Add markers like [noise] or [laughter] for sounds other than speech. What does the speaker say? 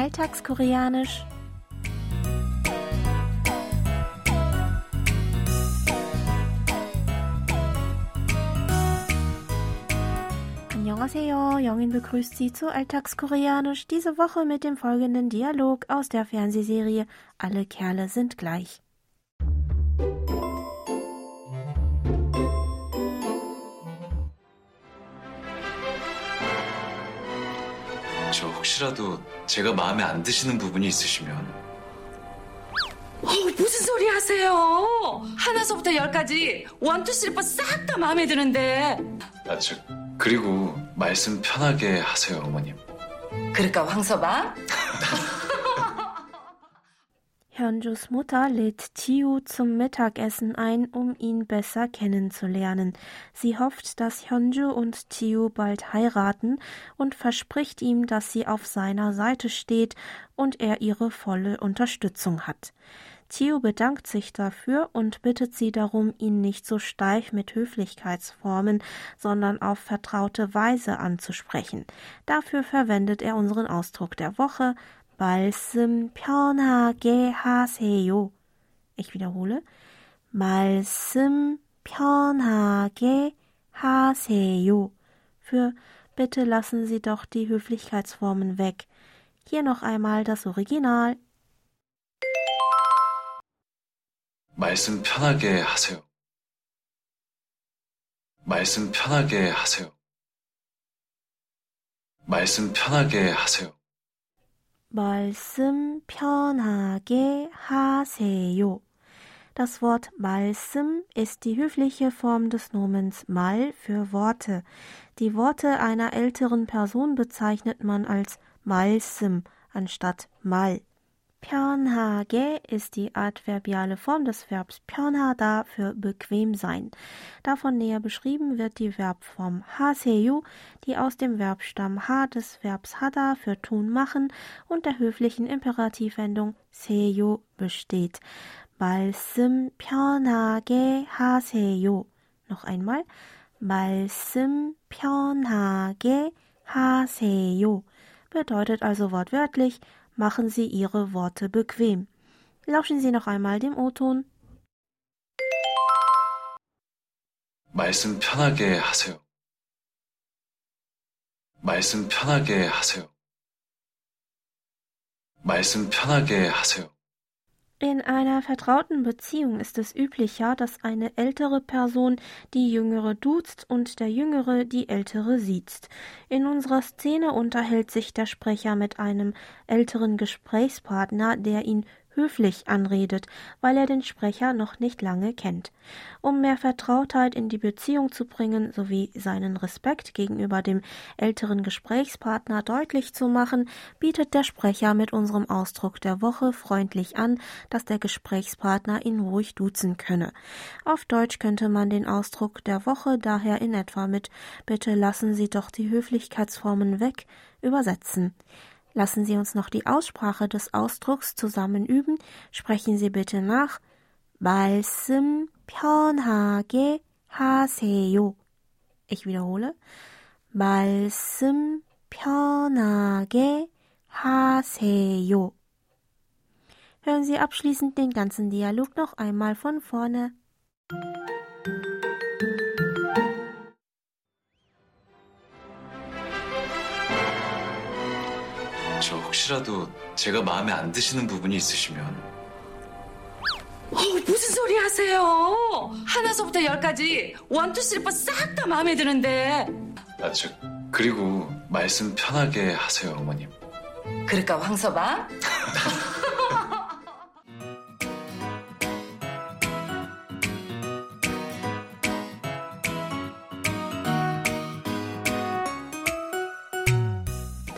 Alltagskoreanisch. Annyeonghaseyo, Jongin begrüßt Sie zu Alltagskoreanisch, diese Woche mit dem folgenden Dialog aus der Fernsehserie Alle Kerle sind gleich. 저 혹시라도 제가 마음에 안 드시는 부분이 있으시면 어, 무슨 소리 하세요? 하나서부터 열까지 원투 슬리퍼 싹 다 마음에 드는데 아, 저 그리고 말씀 편하게 하세요 어머님 그럴까 황서방? [laughs] Hyunjus Mutter lädt Chiu zum Mittagessen ein, um ihn besser kennenzulernen. Sie hofft, dass Hyunju und Chiu bald heiraten und verspricht ihm, dass sie auf seiner Seite steht und er ihre volle Unterstützung hat. Chiu bedankt sich dafür und bittet sie darum, ihn nicht so steif mit Höflichkeitsformen, sondern auf vertraute Weise anzusprechen. Dafür verwendet er unseren Ausdruck der Woche 말씀 편하게 하세요. Ich wiederhole. 말씀 편하게 하세요. Für bitte lassen Sie doch die Höflichkeitsformen weg. Hier noch einmal das Original. 말씀 편하게 하세요 말씀 편하게 하세요 말씀 편하게 하세요 말씀 편하게 하세요. Das Wort 말씀 ist die höfliche Form des Nomens mal für Worte. Die Worte einer älteren Person bezeichnet man als 말씀 anstatt mal. 편하게 ist die adverbiale Form des Verbs 편하다 für bequem sein. Davon näher beschrieben wird die Verbform 하세요, die aus dem Verbstamm 하 des Verbs 하다 für tun machen und der höflichen Imperativwendung 세요 besteht. 말씀 편하게 하세요. Noch einmal. 말씀 편하게 하세요 bedeutet also wortwörtlich Machen Sie Ihre Worte bequem. Lauschen Sie noch einmal dem O-Ton. 말씀 편하게 하세요 말씀 편하게 하세요 말씀 편하게 하세요 In einer vertrauten Beziehung ist es üblicher, dass eine ältere Person die jüngere duzt und der jüngere die ältere siezt. In unserer Szene unterhält sich der Sprecher mit einem älteren Gesprächspartner, der ihn höflich anredet, weil er den Sprecher noch nicht lange kennt. Um mehr Vertrautheit in die Beziehung zu bringen sowie seinen Respekt gegenüber dem älteren Gesprächspartner deutlich zu machen, bietet der Sprecher mit unserem Ausdruck der Woche freundlich an, dass der Gesprächspartner ihn ruhig duzen könne. Auf Deutsch könnte man den Ausdruck der Woche daher in etwa mit Bitte lassen Sie doch die Höflichkeitsformen weg übersetzen. Lassen Sie uns noch die Aussprache des Ausdrucks zusammen üben. Sprechen Sie bitte nach. 말씀 편하게 하세요. Ich wiederhole. 말씀 편하게 하세요. Hören Sie abschließend den ganzen Dialog noch einmal von vorne. 저 혹시라도 제가 마음에 안 드시는 부분이 있으시면 어, 무슨 소리 하세요? 하나서부터 열까지 원투 슬리퍼 싹 다 마음에 드는데 아, 저 그리고 말씀 편하게 하세요 어머님 그럴까 황서방?